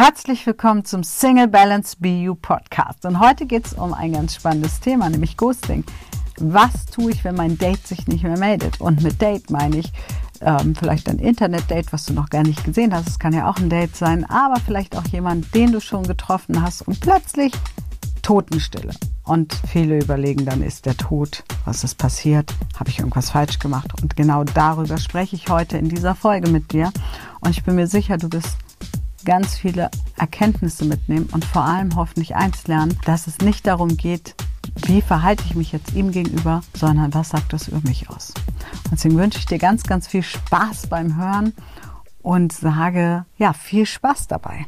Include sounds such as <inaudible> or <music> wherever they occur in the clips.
Herzlich willkommen zum Single Balance BU Podcast. Und heute geht es um ein ganz spannendes Thema, nämlich Ghosting. Was tue ich, wenn mein Date sich nicht mehr meldet? Und mit Date meine ich ähm, vielleicht ein Internet-Date, was du noch gar nicht gesehen hast. Es kann ja auch ein Date sein, aber vielleicht auch jemand, den du schon getroffen hast und plötzlich Totenstille. Und viele überlegen dann, ist der tot? Was ist passiert? Habe ich irgendwas falsch gemacht? Und genau darüber spreche ich heute in dieser Folge mit dir. Und ich bin mir sicher, du bist ganz viele Erkenntnisse mitnehmen und vor allem hoffentlich eins lernen, dass es nicht darum geht, wie verhalte ich mich jetzt ihm gegenüber, sondern was sagt das über mich aus. Und deswegen wünsche ich dir ganz, ganz viel Spaß beim Hören und sage, ja, viel Spaß dabei.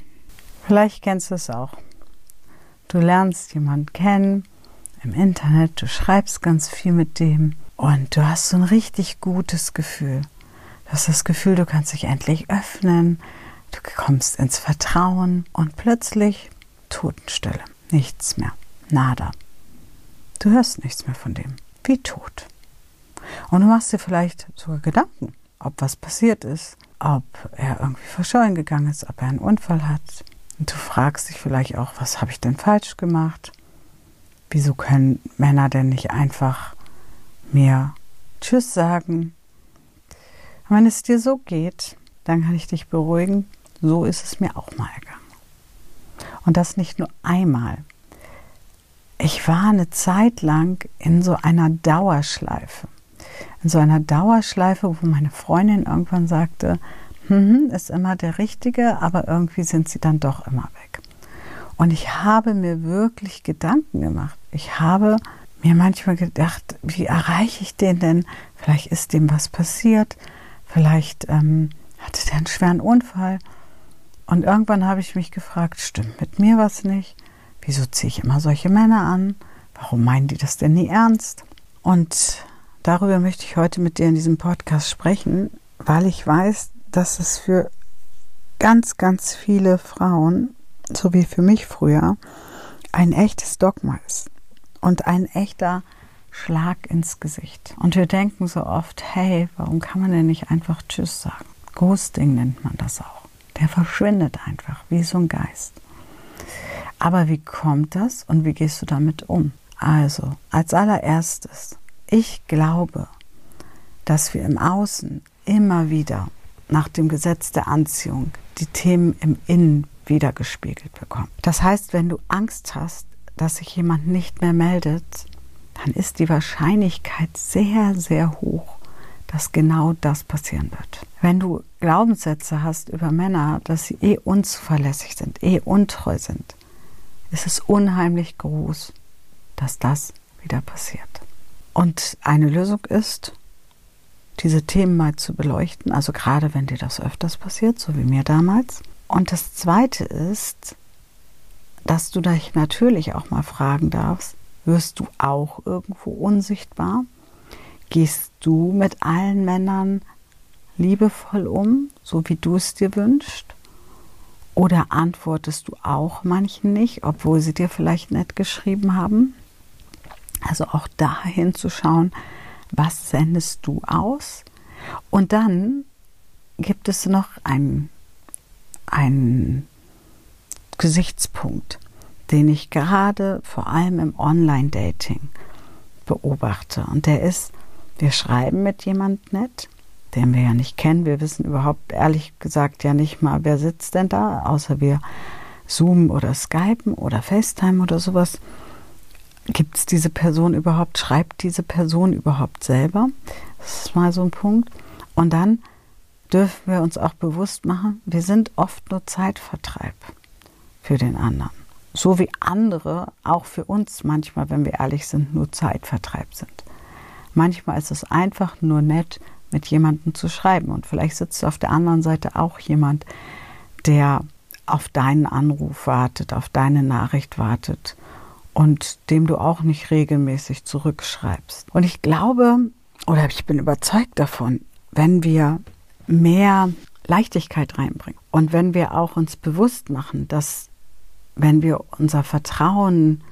Vielleicht kennst du es auch. Du lernst jemanden kennen im Internet, du schreibst ganz viel mit dem und du hast so ein richtig gutes Gefühl. Du hast das Gefühl, du kannst dich endlich öffnen, Du kommst ins Vertrauen und plötzlich Totenstille. Nichts mehr. Nada. Du hörst nichts mehr von dem. Wie tot. Und du machst dir vielleicht sogar Gedanken, ob was passiert ist, ob er irgendwie verschollen gegangen ist, ob er einen Unfall hat. Und du fragst dich vielleicht auch, was habe ich denn falsch gemacht? Wieso können Männer denn nicht einfach mir Tschüss sagen? Und wenn es dir so geht, dann kann ich dich beruhigen, so ist es mir auch mal ergangen. Und das nicht nur einmal. Ich war eine Zeit lang in so einer Dauerschleife. In so einer Dauerschleife, wo meine Freundin irgendwann sagte, hm, ist immer der Richtige, aber irgendwie sind sie dann doch immer weg. Und ich habe mir wirklich Gedanken gemacht. Ich habe mir manchmal gedacht, wie erreiche ich den denn? Vielleicht ist dem was passiert. Vielleicht ähm, hatte der einen schweren Unfall. Und irgendwann habe ich mich gefragt, stimmt mit mir was nicht? Wieso ziehe ich immer solche Männer an? Warum meinen die das denn nie ernst? Und darüber möchte ich heute mit dir in diesem Podcast sprechen, weil ich weiß, dass es für ganz, ganz viele Frauen, so wie für mich früher, ein echtes Dogma ist und ein echter Schlag ins Gesicht. Und wir denken so oft, hey, warum kann man denn nicht einfach Tschüss sagen? Ghosting nennt man das auch. Der verschwindet einfach wie so ein Geist. Aber wie kommt das und wie gehst du damit um? Also, als allererstes, ich glaube, dass wir im Außen immer wieder nach dem Gesetz der Anziehung die Themen im Innen wiedergespiegelt bekommen. Das heißt, wenn du Angst hast, dass sich jemand nicht mehr meldet, dann ist die Wahrscheinlichkeit sehr, sehr hoch, dass genau das passieren wird. Wenn du Glaubenssätze hast über Männer, dass sie eh unzuverlässig sind, eh untreu sind, ist es unheimlich groß, dass das wieder passiert. Und eine Lösung ist, diese Themen mal zu beleuchten, also gerade wenn dir das öfters passiert, so wie mir damals. Und das Zweite ist, dass du dich natürlich auch mal fragen darfst, wirst du auch irgendwo unsichtbar? Gehst du mit allen Männern liebevoll um, so wie du es dir wünschst? Oder antwortest du auch manchen nicht, obwohl sie dir vielleicht nett geschrieben haben? Also auch da hinzuschauen, was sendest du aus? Und dann gibt es noch einen, einen Gesichtspunkt, den ich gerade vor allem im Online-Dating beobachte. Und der ist, wir schreiben mit jemand nett, den wir ja nicht kennen. Wir wissen überhaupt ehrlich gesagt ja nicht mal, wer sitzt denn da, außer wir Zoom oder Skypen oder FaceTime oder sowas. Gibt es diese Person überhaupt? Schreibt diese Person überhaupt selber? Das ist mal so ein Punkt. Und dann dürfen wir uns auch bewusst machen, wir sind oft nur Zeitvertreib für den anderen. So wie andere auch für uns manchmal, wenn wir ehrlich sind, nur Zeitvertreib sind. Manchmal ist es einfach nur nett, mit jemandem zu schreiben. Und vielleicht sitzt auf der anderen Seite auch jemand, der auf deinen Anruf wartet, auf deine Nachricht wartet und dem du auch nicht regelmäßig zurückschreibst. Und ich glaube, oder ich bin überzeugt davon, wenn wir mehr Leichtigkeit reinbringen und wenn wir auch uns bewusst machen, dass wenn wir unser Vertrauen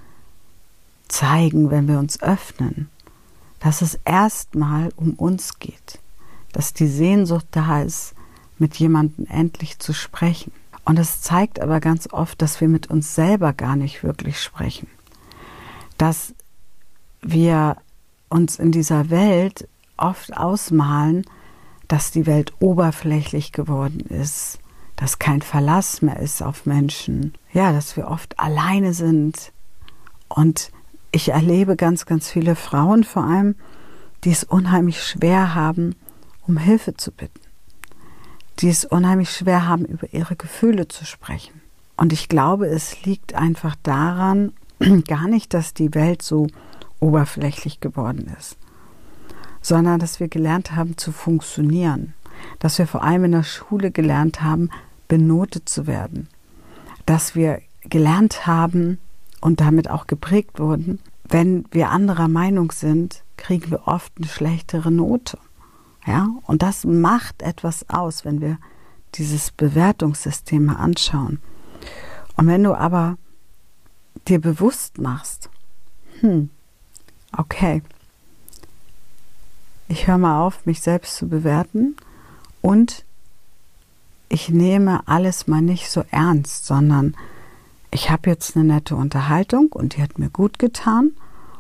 zeigen, wenn wir uns öffnen, dass es erstmal um uns geht, dass die Sehnsucht da ist, mit jemandem endlich zu sprechen. Und es zeigt aber ganz oft, dass wir mit uns selber gar nicht wirklich sprechen. Dass wir uns in dieser Welt oft ausmalen, dass die Welt oberflächlich geworden ist, dass kein Verlass mehr ist auf Menschen, ja, dass wir oft alleine sind. Und ich erlebe ganz, ganz viele Frauen vor allem, die es unheimlich schwer haben, um Hilfe zu bitten, die es unheimlich schwer haben, über ihre Gefühle zu sprechen. Und ich glaube, es liegt einfach daran, <clears throat> gar nicht, dass die Welt so oberflächlich geworden ist, sondern dass wir gelernt haben zu funktionieren, dass wir vor allem in der Schule gelernt haben, benotet zu werden, dass wir gelernt haben und damit auch geprägt wurden, wenn wir anderer Meinung sind, kriegen wir oft eine schlechtere Note. Ja, und das macht etwas aus, wenn wir dieses Bewertungssystem mal anschauen. Und wenn du aber dir bewusst machst, hm, okay, ich höre mal auf, mich selbst zu bewerten und ich nehme alles mal nicht so ernst, sondern ich habe jetzt eine nette Unterhaltung und die hat mir gut getan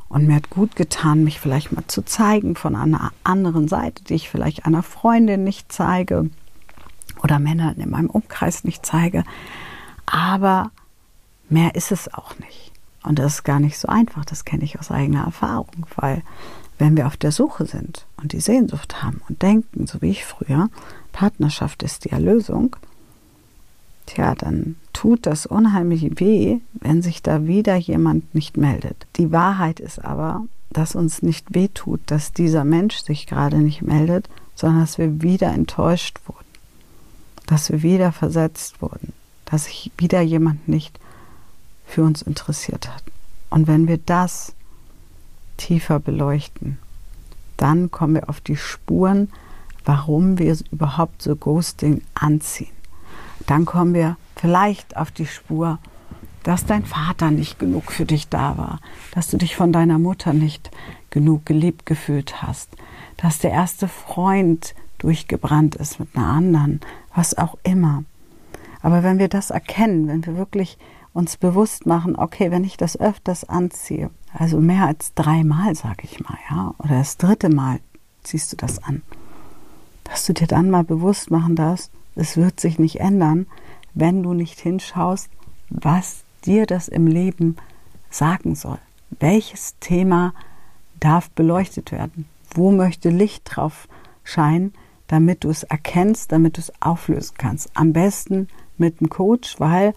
und mir hat gut getan, mich vielleicht mal zu zeigen von einer anderen Seite, die ich vielleicht einer Freundin nicht zeige oder Männern in meinem Umkreis nicht zeige. Aber mehr ist es auch nicht. Und das ist gar nicht so einfach, das kenne ich aus eigener Erfahrung, weil wenn wir auf der Suche sind und die Sehnsucht haben und denken, so wie ich früher, Partnerschaft ist die Erlösung, tja, dann tut das unheimlich weh, wenn sich da wieder jemand nicht meldet. Die Wahrheit ist aber, dass uns nicht weh tut, dass dieser Mensch sich gerade nicht meldet, sondern dass wir wieder enttäuscht wurden, dass wir wieder versetzt wurden, dass sich wieder jemand nicht für uns interessiert hat. Und wenn wir das tiefer beleuchten, dann kommen wir auf die Spuren, warum wir überhaupt so Ghosting anziehen. Dann kommen wir vielleicht auf die Spur, dass dein Vater nicht genug für dich da war, dass du dich von deiner Mutter nicht genug geliebt gefühlt hast, dass der erste Freund durchgebrannt ist mit einer anderen, was auch immer. Aber wenn wir das erkennen, wenn wir wirklich uns bewusst machen, okay, wenn ich das öfters anziehe, also mehr als dreimal, sage ich mal, ja, oder das dritte Mal ziehst du das an, dass du dir dann mal bewusst machen darfst, es wird sich nicht ändern, wenn du nicht hinschaust, was dir das im Leben sagen soll. Welches Thema darf beleuchtet werden? Wo möchte Licht drauf scheinen, damit du es erkennst, damit du es auflösen kannst? Am besten mit einem Coach, weil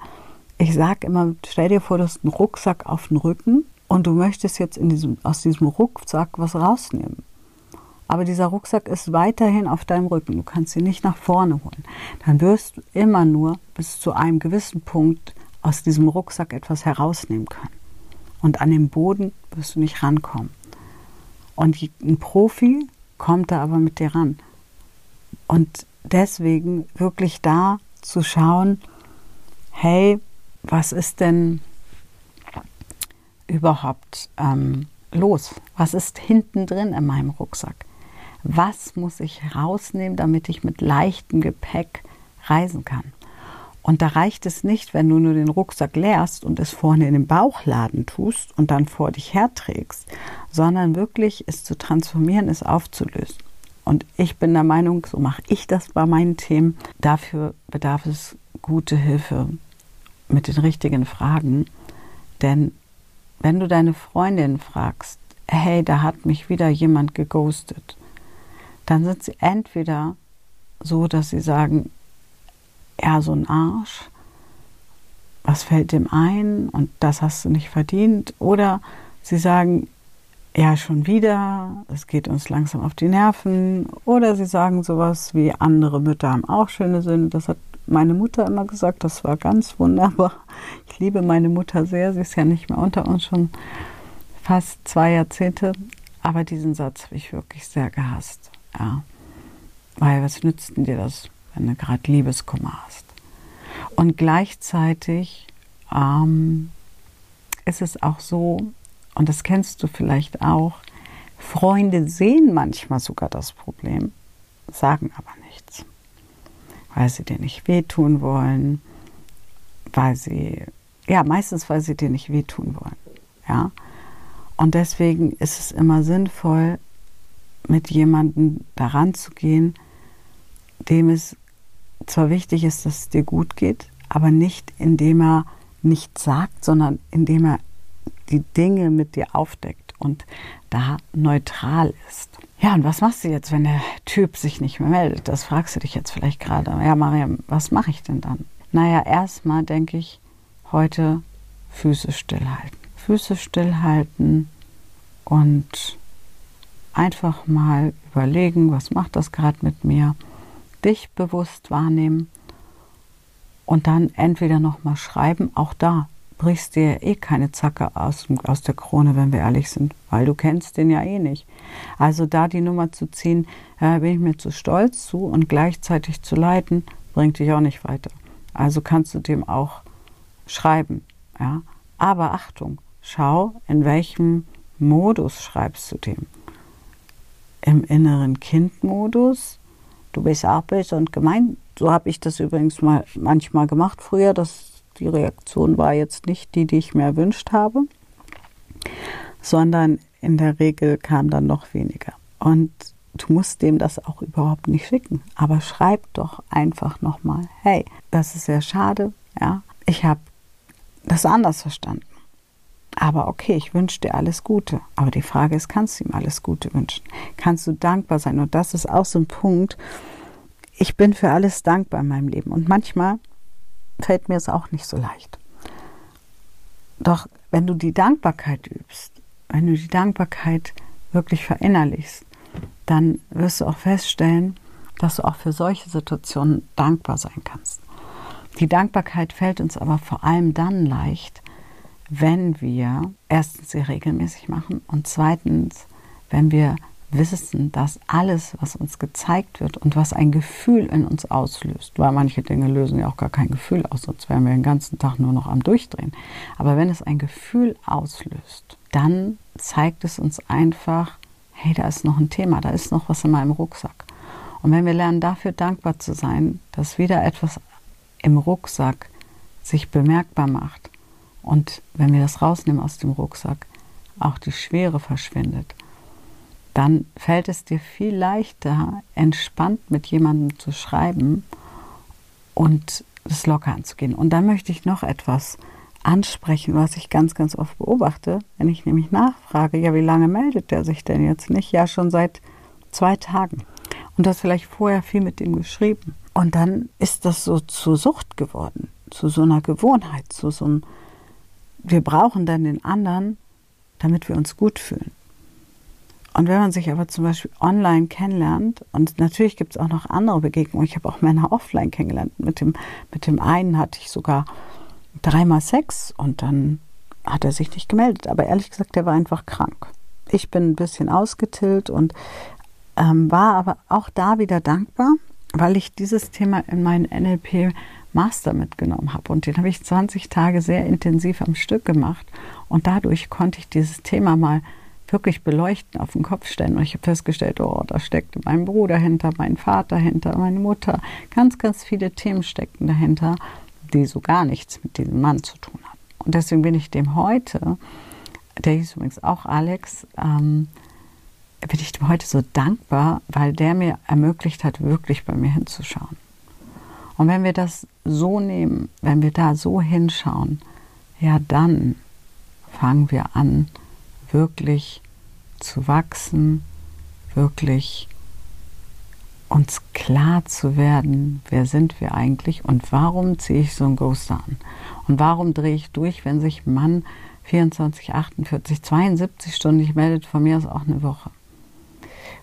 ich sage immer, stell dir vor, du hast einen Rucksack auf dem Rücken und du möchtest jetzt diesem, aus diesem Rucksack was rausnehmen. Aber dieser Rucksack ist weiterhin auf deinem Rücken. Du kannst ihn nicht nach vorne holen. Dann wirst du immer nur bis zu einem gewissen Punkt aus diesem Rucksack etwas herausnehmen können. Und an den Boden wirst du nicht rankommen. Und ein Profi kommt da aber mit dir ran. Und deswegen wirklich da zu schauen, hey, was ist denn überhaupt ähm, los? Was ist hinten drin in meinem Rucksack? Was muss ich rausnehmen, damit ich mit leichtem Gepäck reisen kann? Und da reicht es nicht, wenn du nur den Rucksack leerst und es vorne in den Bauchladen tust und dann vor dich herträgst, sondern wirklich es zu transformieren, es aufzulösen. Und ich bin der Meinung, so mache ich das bei meinen Themen. Dafür bedarf es gute Hilfe mit den richtigen Fragen. Denn wenn du deine Freundin fragst, hey, da hat mich wieder jemand geghostet, dann sind sie entweder so, dass sie sagen, ja, so ein Arsch, was fällt dem ein und das hast du nicht verdient, oder sie sagen, ja, schon wieder, es geht uns langsam auf die Nerven, oder sie sagen sowas wie, andere Mütter haben auch schöne Sünde, das hat meine Mutter immer gesagt, das war ganz wunderbar. Ich liebe meine Mutter sehr, sie ist ja nicht mehr unter uns schon fast zwei Jahrzehnte, aber diesen Satz habe ich wirklich sehr gehasst. Ja. Weil was nützt denn dir das, wenn du gerade Liebeskummer hast? Und gleichzeitig ähm, ist es auch so, und das kennst du vielleicht auch, Freunde sehen manchmal sogar das Problem, sagen aber nichts weil sie dir nicht wehtun wollen, weil sie, ja, meistens, weil sie dir nicht wehtun wollen. Ja. Und deswegen ist es immer sinnvoll, mit jemandem daran zu gehen, dem es zwar wichtig ist, dass es dir gut geht, aber nicht indem er nichts sagt, sondern indem er die Dinge mit dir aufdeckt und da neutral ist. Ja, und was machst du jetzt, wenn der Typ sich nicht mehr meldet? Das fragst du dich jetzt vielleicht gerade. Ja, Mariam, was mache ich denn dann? Naja, erstmal denke ich, heute Füße stillhalten. Füße stillhalten und einfach mal überlegen, was macht das gerade mit mir? Dich bewusst wahrnehmen und dann entweder nochmal schreiben, auch da brichst dir eh keine Zacke aus, aus der Krone, wenn wir ehrlich sind, weil du kennst den ja eh nicht. Also da die Nummer zu ziehen, äh, bin ich mir zu stolz zu und gleichzeitig zu leiten, bringt dich auch nicht weiter. Also kannst du dem auch schreiben, ja. Aber Achtung, schau, in welchem Modus schreibst du dem. Im inneren Kindmodus, du bist auch böse und gemein. So habe ich das übrigens mal manchmal gemacht früher. Das, die Reaktion war jetzt nicht die, die ich mir erwünscht habe, sondern in der Regel kam dann noch weniger. Und du musst dem das auch überhaupt nicht schicken. Aber schreib doch einfach nochmal, hey, das ist sehr schade, ja, ich habe das anders verstanden. Aber okay, ich wünsche dir alles Gute. Aber die Frage ist, kannst du ihm alles Gute wünschen? Kannst du dankbar sein? Und das ist auch so ein Punkt. Ich bin für alles dankbar in meinem Leben. Und manchmal fällt mir es auch nicht so leicht. Doch wenn du die Dankbarkeit übst, wenn du die Dankbarkeit wirklich verinnerlichst, dann wirst du auch feststellen, dass du auch für solche Situationen dankbar sein kannst. Die Dankbarkeit fällt uns aber vor allem dann leicht, wenn wir erstens sie regelmäßig machen und zweitens, wenn wir wissen, dass alles, was uns gezeigt wird und was ein Gefühl in uns auslöst, weil manche Dinge lösen ja auch gar kein Gefühl aus, sonst wären wir den ganzen Tag nur noch am Durchdrehen. Aber wenn es ein Gefühl auslöst, dann zeigt es uns einfach, hey, da ist noch ein Thema, da ist noch was in meinem Rucksack. Und wenn wir lernen, dafür dankbar zu sein, dass wieder etwas im Rucksack sich bemerkbar macht und wenn wir das rausnehmen aus dem Rucksack, auch die Schwere verschwindet, dann fällt es dir viel leichter, entspannt mit jemandem zu schreiben und es locker anzugehen. Und dann möchte ich noch etwas ansprechen, was ich ganz, ganz oft beobachte, wenn ich nämlich nachfrage, ja, wie lange meldet der sich denn jetzt nicht? Ja, schon seit zwei Tagen. Und das vielleicht vorher viel mit ihm geschrieben. Und dann ist das so zur Sucht geworden, zu so einer Gewohnheit, zu so einem, wir brauchen dann den anderen, damit wir uns gut fühlen. Und wenn man sich aber zum Beispiel online kennenlernt, und natürlich gibt es auch noch andere Begegnungen, ich habe auch Männer offline kennengelernt, mit dem, mit dem einen hatte ich sogar dreimal Sex und dann hat er sich nicht gemeldet. Aber ehrlich gesagt, der war einfach krank. Ich bin ein bisschen ausgetillt und ähm, war aber auch da wieder dankbar, weil ich dieses Thema in meinen NLP Master mitgenommen habe. Und den habe ich 20 Tage sehr intensiv am Stück gemacht. Und dadurch konnte ich dieses Thema mal wirklich beleuchten, auf den Kopf stellen. Und ich habe festgestellt, oh, da steckt mein Bruder hinter, mein Vater hinter, meine Mutter. Ganz, ganz viele Themen steckten dahinter die so gar nichts mit diesem Mann zu tun hat. Und deswegen bin ich dem heute, der hieß übrigens auch Alex, ähm, bin ich dem heute so dankbar, weil der mir ermöglicht hat, wirklich bei mir hinzuschauen. Und wenn wir das so nehmen, wenn wir da so hinschauen, ja, dann fangen wir an, wirklich zu wachsen, wirklich uns klar zu werden, wer sind wir eigentlich und warum ziehe ich so einen Ghoster an? Und warum drehe ich durch, wenn sich ein Mann 24, 48, 72 Stunden nicht meldet, von mir aus auch eine Woche?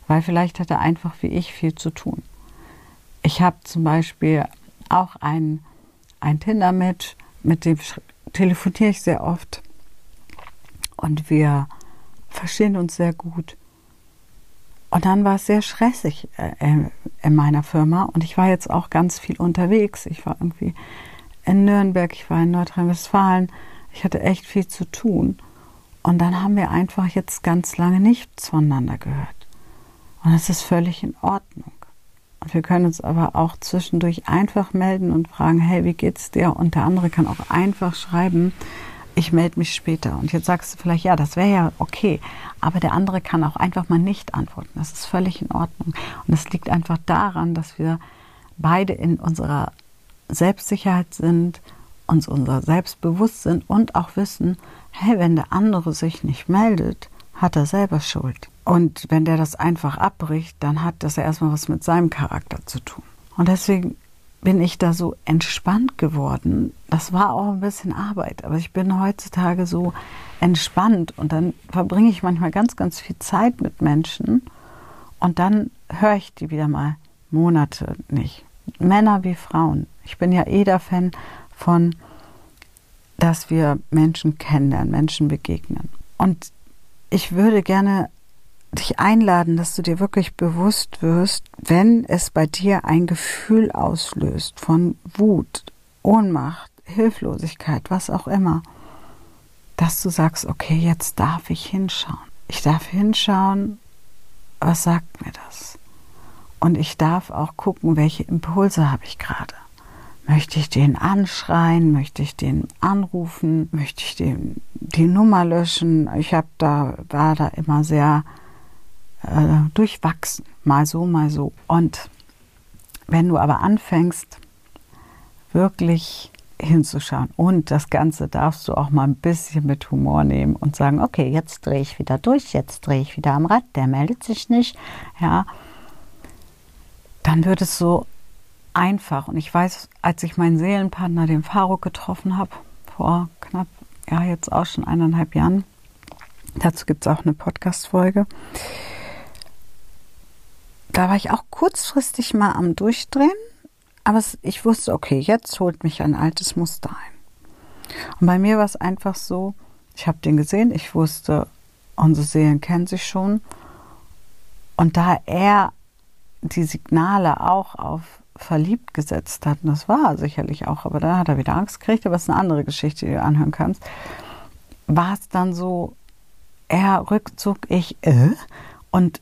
Weil vielleicht hat er einfach wie ich viel zu tun. Ich habe zum Beispiel auch ein, ein Tinder-Match, mit dem telefoniere ich sehr oft und wir verstehen uns sehr gut. Und dann war es sehr stressig äh, in meiner Firma und ich war jetzt auch ganz viel unterwegs. Ich war irgendwie in Nürnberg, ich war in Nordrhein-Westfalen. Ich hatte echt viel zu tun. Und dann haben wir einfach jetzt ganz lange nichts voneinander gehört. Und es ist völlig in Ordnung. Wir können uns aber auch zwischendurch einfach melden und fragen, hey, wie geht's dir? Und der andere kann auch einfach schreiben, ich melde mich später. Und jetzt sagst du vielleicht, ja, das wäre ja okay. Aber der andere kann auch einfach mal nicht antworten. Das ist völlig in Ordnung. Und es liegt einfach daran, dass wir beide in unserer Selbstsicherheit sind, uns unser Selbstbewusst sind und auch wissen, hey, wenn der andere sich nicht meldet, hat er selber Schuld. Und wenn der das einfach abbricht, dann hat das ja erstmal was mit seinem Charakter zu tun. Und deswegen bin ich da so entspannt geworden. Das war auch ein bisschen Arbeit, aber ich bin heutzutage so entspannt und dann verbringe ich manchmal ganz, ganz viel Zeit mit Menschen und dann höre ich die wieder mal Monate nicht. Männer wie Frauen. Ich bin ja eh der Fan von, dass wir Menschen kennenlernen, Menschen begegnen. Und ich würde gerne dich einladen, dass du dir wirklich bewusst wirst, wenn es bei dir ein Gefühl auslöst von Wut, Ohnmacht, Hilflosigkeit, was auch immer, dass du sagst, okay, jetzt darf ich hinschauen. Ich darf hinschauen, was sagt mir das? Und ich darf auch gucken, welche Impulse habe ich gerade. Möchte ich den anschreien? Möchte ich den anrufen? Möchte ich den, die Nummer löschen? Ich habe da, war da immer sehr äh, durchwachsen. Mal so, mal so. Und wenn du aber anfängst, wirklich hinzuschauen und das Ganze darfst du auch mal ein bisschen mit Humor nehmen und sagen, okay, jetzt drehe ich wieder durch, jetzt drehe ich wieder am Rad, der meldet sich nicht, ja, dann wird es so einfach. Und ich weiß, als ich meinen Seelenpartner, den Faruk, getroffen habe, vor knapp, ja, jetzt auch schon eineinhalb Jahren, dazu gibt es auch eine Podcast-Folge, da war ich auch kurzfristig mal am Durchdrehen, aber ich wusste, okay, jetzt holt mich ein altes Muster ein. Und bei mir war es einfach so, ich habe den gesehen, ich wusste, unsere Seelen kennen sich schon. Und da er die Signale auch auf verliebt gesetzt hat, und das war sicherlich auch, aber da hat er wieder Angst gekriegt, aber es ist eine andere Geschichte, die du anhören kannst, war es dann so, er Rückzug, ich, äh, und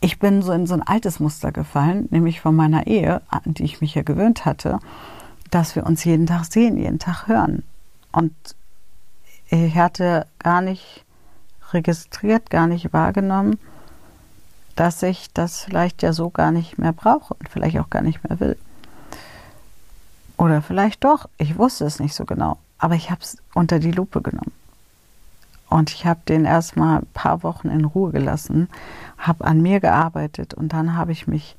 ich bin so in so ein altes Muster gefallen, nämlich von meiner Ehe, an die ich mich ja gewöhnt hatte, dass wir uns jeden Tag sehen, jeden Tag hören. Und ich hatte gar nicht registriert, gar nicht wahrgenommen, dass ich das vielleicht ja so gar nicht mehr brauche und vielleicht auch gar nicht mehr will. Oder vielleicht doch, ich wusste es nicht so genau, aber ich habe es unter die Lupe genommen. Und ich habe den erstmal ein paar Wochen in Ruhe gelassen, habe an mir gearbeitet und dann habe ich mich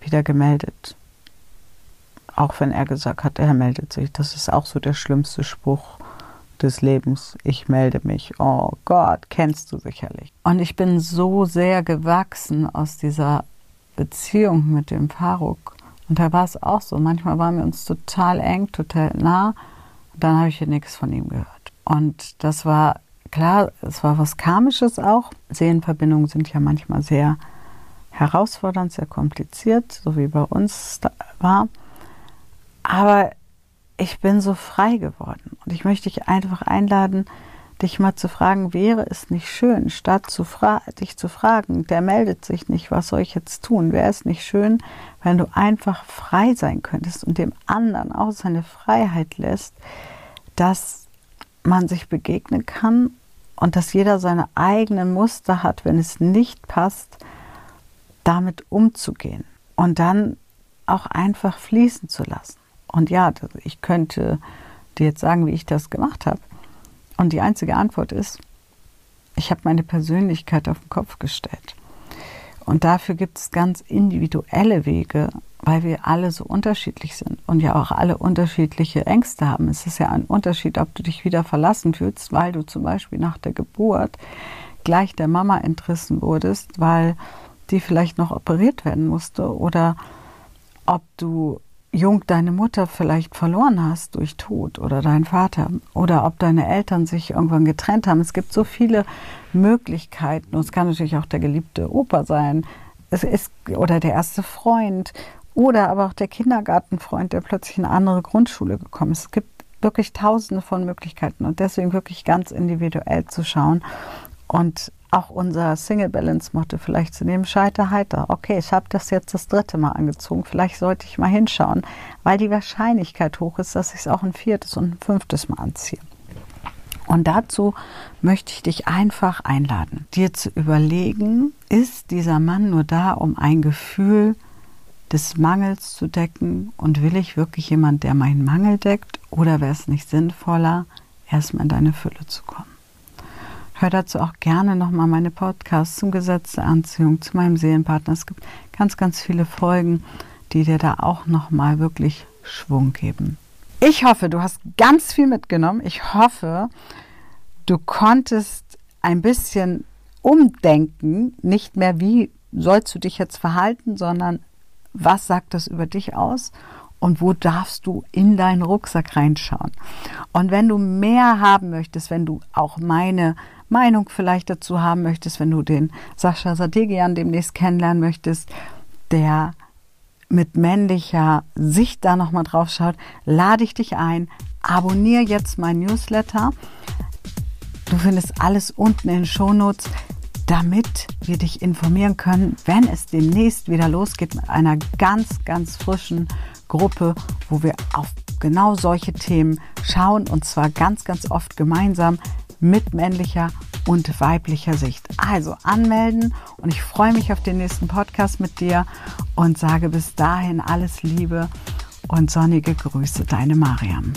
wieder gemeldet. Auch wenn er gesagt hat, er meldet sich. Das ist auch so der schlimmste Spruch des Lebens. Ich melde mich. Oh Gott, kennst du sicherlich. Und ich bin so sehr gewachsen aus dieser Beziehung mit dem Faruk. Und da war es auch so. Manchmal waren wir uns total eng, total nah. Dann habe ich hier nichts von ihm gehört. Und das war klar, es war was Karmisches auch. Seelenverbindungen sind ja manchmal sehr herausfordernd, sehr kompliziert, so wie bei uns war. Aber ich bin so frei geworden und ich möchte dich einfach einladen, dich mal zu fragen, wäre es nicht schön, statt zu dich zu fragen, der meldet sich nicht, was soll ich jetzt tun? Wäre es nicht schön, wenn du einfach frei sein könntest und dem anderen auch seine Freiheit lässt, dass man sich begegnen kann und dass jeder seine eigenen Muster hat, wenn es nicht passt, damit umzugehen und dann auch einfach fließen zu lassen. Und ja, ich könnte dir jetzt sagen, wie ich das gemacht habe. Und die einzige Antwort ist, ich habe meine Persönlichkeit auf den Kopf gestellt. Und dafür gibt es ganz individuelle Wege, weil wir alle so unterschiedlich sind und ja auch alle unterschiedliche Ängste haben. Es ist ja ein Unterschied, ob du dich wieder verlassen fühlst, weil du zum Beispiel nach der Geburt gleich der Mama entrissen wurdest, weil die vielleicht noch operiert werden musste oder ob du jung deine Mutter vielleicht verloren hast durch Tod oder dein Vater oder ob deine Eltern sich irgendwann getrennt haben. Es gibt so viele Möglichkeiten. Und es kann natürlich auch der geliebte Opa sein. Es ist, oder der erste Freund oder aber auch der Kindergartenfreund, der plötzlich in eine andere Grundschule gekommen ist. Es gibt wirklich tausende von Möglichkeiten und deswegen wirklich ganz individuell zu schauen und auch unser Single Balance Motto vielleicht zu nehmen, scheiter heiter. Okay, ich habe das jetzt das dritte Mal angezogen, vielleicht sollte ich mal hinschauen, weil die Wahrscheinlichkeit hoch ist, dass ich es auch ein viertes und ein fünftes Mal anziehe. Und dazu möchte ich dich einfach einladen, dir zu überlegen, ist dieser Mann nur da, um ein Gefühl des Mangels zu decken und will ich wirklich jemand, der meinen Mangel deckt oder wäre es nicht sinnvoller, erstmal in deine Fülle zu kommen? Hör dazu auch gerne nochmal meine Podcasts zum Gesetz der Anziehung, zu meinem Seelenpartner. Es gibt ganz, ganz viele Folgen, die dir da auch nochmal wirklich Schwung geben. Ich hoffe, du hast ganz viel mitgenommen. Ich hoffe, du konntest ein bisschen umdenken, nicht mehr wie sollst du dich jetzt verhalten, sondern was sagt das über dich aus und wo darfst du in deinen Rucksack reinschauen. Und wenn du mehr haben möchtest, wenn du auch meine Meinung vielleicht dazu haben möchtest, wenn du den Sascha Sadegian demnächst kennenlernen möchtest, der mit männlicher Sicht da nochmal drauf schaut, lade ich dich ein. Abonniere jetzt mein Newsletter. Du findest alles unten in den Shownotes, damit wir dich informieren können, wenn es demnächst wieder losgeht mit einer ganz, ganz frischen Gruppe, wo wir auf genau solche Themen schauen und zwar ganz, ganz oft gemeinsam mit männlicher und weiblicher Sicht. Also anmelden und ich freue mich auf den nächsten Podcast mit dir und sage bis dahin alles Liebe und sonnige Grüße, deine Mariam.